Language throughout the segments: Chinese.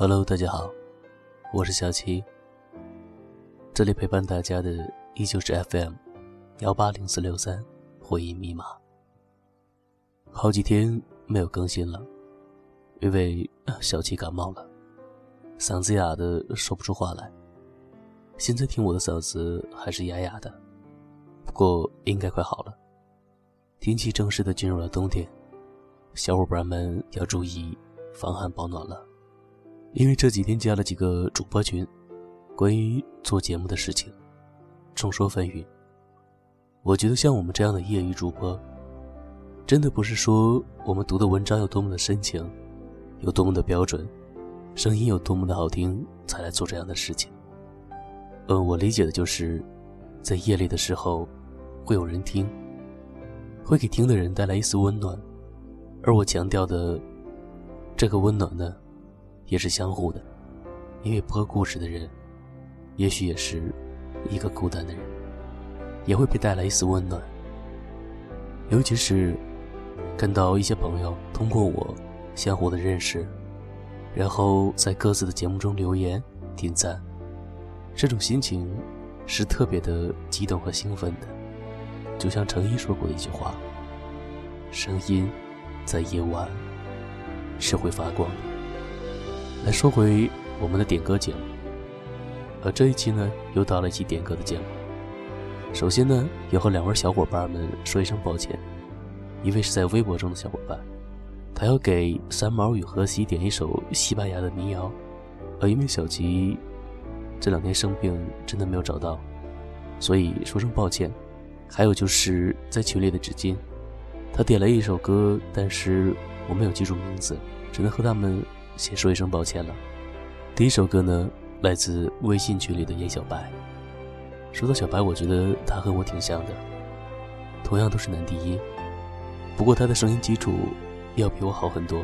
Hello，大家好，我是小七。这里陪伴大家的依旧是 FM 幺八零四六三回忆密码。好几天没有更新了，因为小七感冒了，嗓子哑的说不出话来。现在听我的嗓子还是哑哑的，不过应该快好了。天气正式的进入了冬天，小伙伴们要注意防寒保暖了。因为这几天加了几个主播群，关于做节目的事情，众说纷纭。我觉得像我们这样的业余主播，真的不是说我们读的文章有多么的深情，有多么的标准，声音有多么的好听才来做这样的事情。嗯，我理解的就是，在夜里的时候，会有人听，会给听的人带来一丝温暖，而我强调的这个温暖呢。也是相互的，因为播故事的人，也许也是一个孤单的人，也会被带来一丝温暖。尤其是看到一些朋友通过我相互的认识，然后在各自的节目中留言点赞，这种心情是特别的激动和兴奋的。就像程一说过的一句话：“声音在夜晚是会发光的。”来说回我们的点歌节目，呃，这一期呢又到了一期点歌的节目。首先呢，要和两位小伙伴们说一声抱歉，一位是在微博中的小伙伴，他要给三毛与荷西点一首西班牙的民谣，呃，因为小吉这两天生病，真的没有找到，所以说声抱歉。还有就是在群里的纸巾，他点了一首歌，但是我没有记住名字，只能和他们。先说一声抱歉了。第一首歌呢，来自微信群里的叶小白。说到小白，我觉得他和我挺像的，同样都是男低音，不过他的声音基础要比我好很多。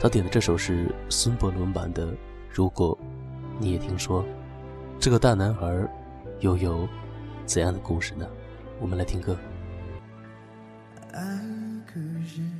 他点的这首是孙伯伦版的《如果你也听说》，这个大男孩又有怎样的故事呢？我们来听歌。爱个人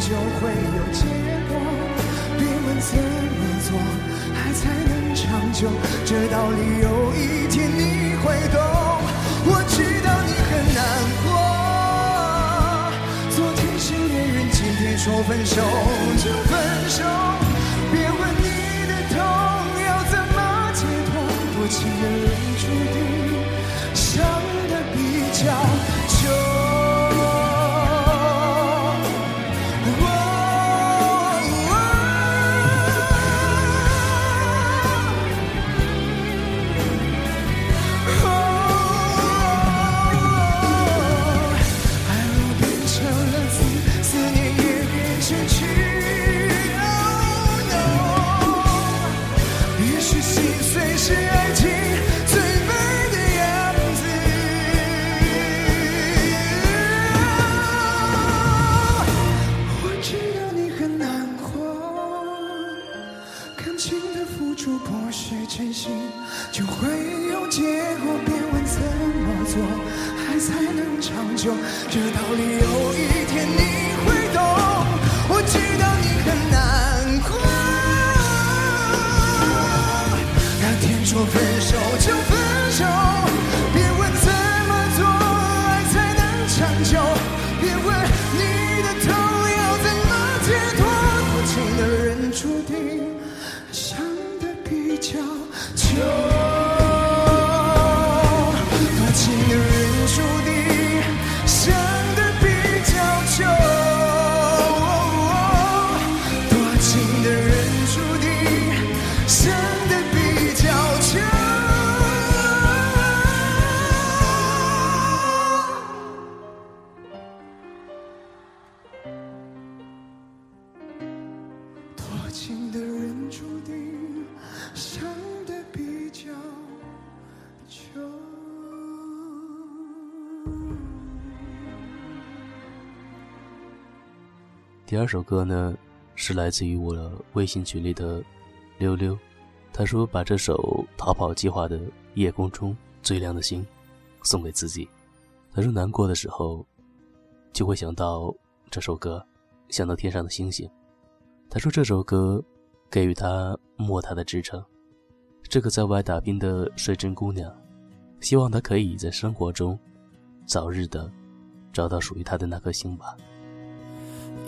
就会有结果，别问怎么做，爱才能长久这道理有一天你会懂，我知道你很难过。昨天是恋人，今天说分手就分手，别问你的痛要怎么解脱，多情的人注定伤的比较。真心就会有结果别问怎么做爱才能长久这道理有一天你会懂。我知道你很难过。那天说分手就分第二首歌呢，是来自于我的微信群里的溜溜，他说把这首《逃跑计划》的《夜空中最亮的星》送给自己。他说难过的时候，就会想到这首歌，想到天上的星星。他说这首歌给予他莫大的支撑。这个在外打拼的水真姑娘，希望她可以在生活中早日的找到属于她的那颗星吧。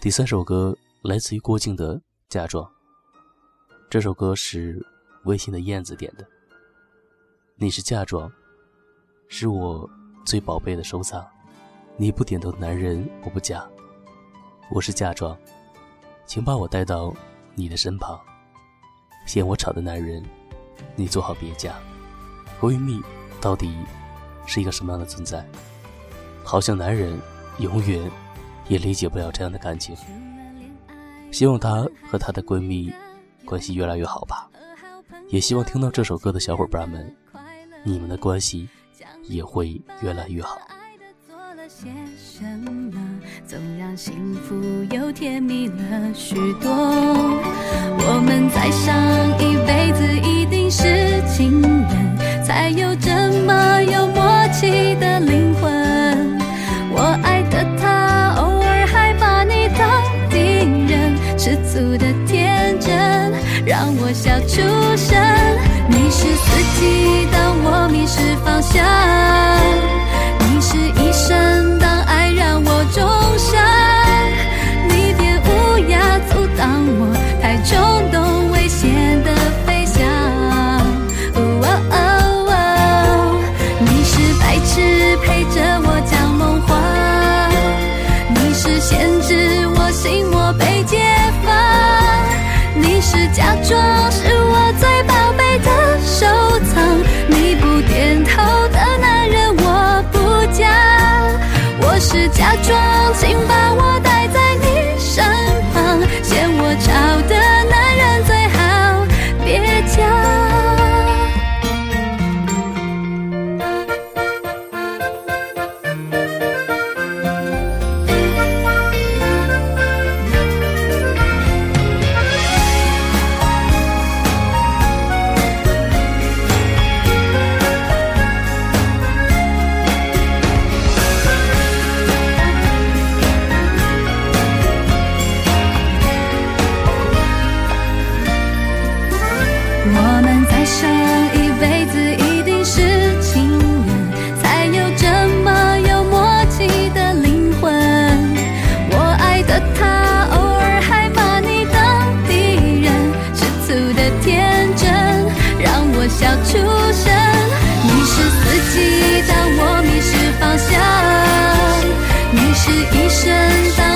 第三首歌来自于郭靖的《嫁妆》。这首歌是微信的燕子点的。你是嫁妆，是我最宝贝的收藏。你不点头的男人，我不嫁。我是嫁妆，请把我带到你的身旁。嫌我吵的男人，你做好别嫁。闺蜜到底是一个什么样的存在？好像男人永远也理解不了这样的感情。希望她和她的闺蜜关系越来越好吧。也希望听到这首歌的小伙伴们你们的关系也会越来越好。总让幸福又甜蜜了许多。我们再上一辈子一定是情人，才有这么有默契的灵魂。是四季，当我迷失方向；你是一生，当爱让我终生。你别乌鸦阻挡我太冲动危险的飞翔。哦哦哦，你是白痴陪着我讲梦话，你是限制我心魔被解放，你是假装是假装，请把我带在是一生，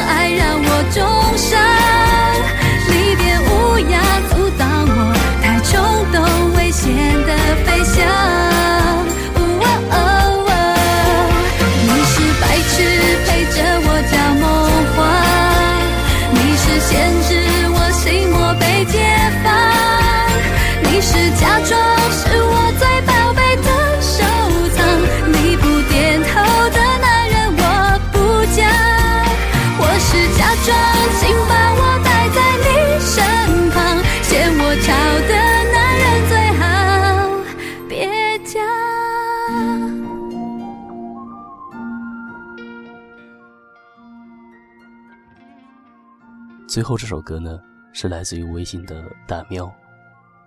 最后这首歌呢，是来自于微信的大喵，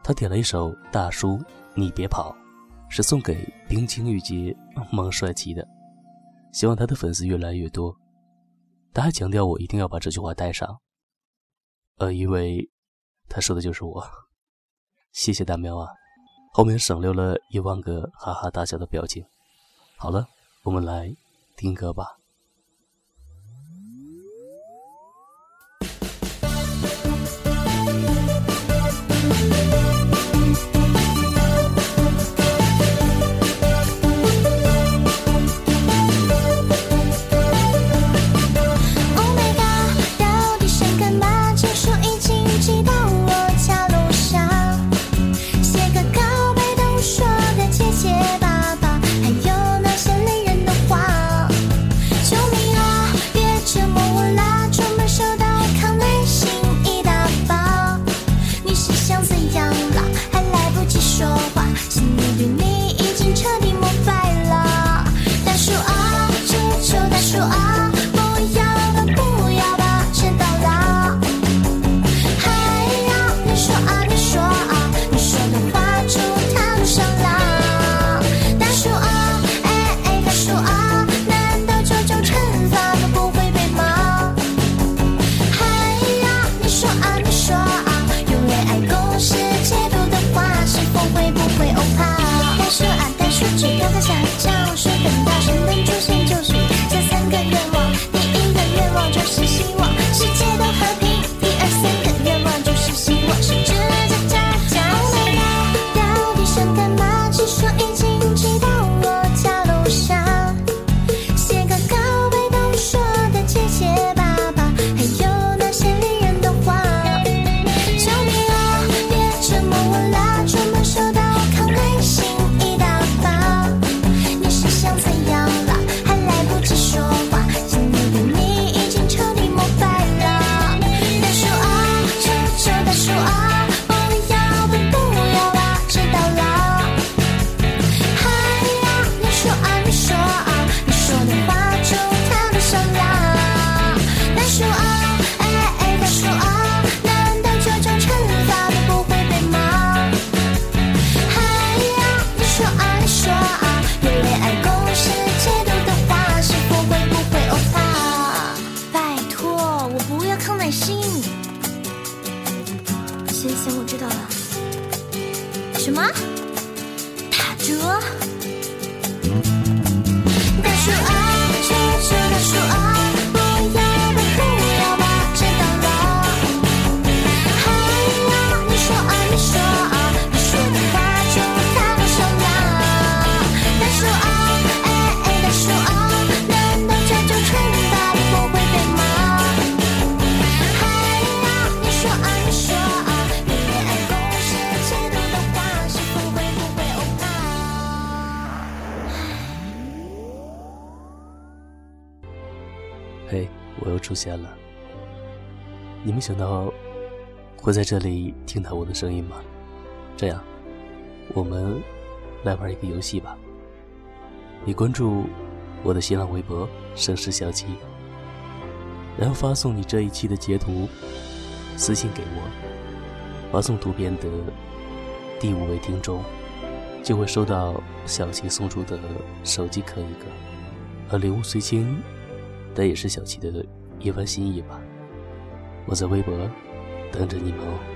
他点了一首《大叔你别跑》，是送给冰清玉洁萌帅气的，希望他的粉丝越来越多。他还强调我一定要把这句话带上，呃，因为他说的就是我。谢谢大喵啊，后面省略了一万个哈哈大笑的表情。好了，我们来听歌吧。爱心。行行我知道了。什么？我又出现了。你没想到会在这里听到我的声音吗？这样，我们来玩一个游戏吧。你关注我的新浪微博“盛世小七”，然后发送你这一期的截图私信给我，发送图片的第五位听众就会收到小七送出的手机壳一个，和礼物随亲。但也是小七的一番心意吧。我在微博等着你们哦。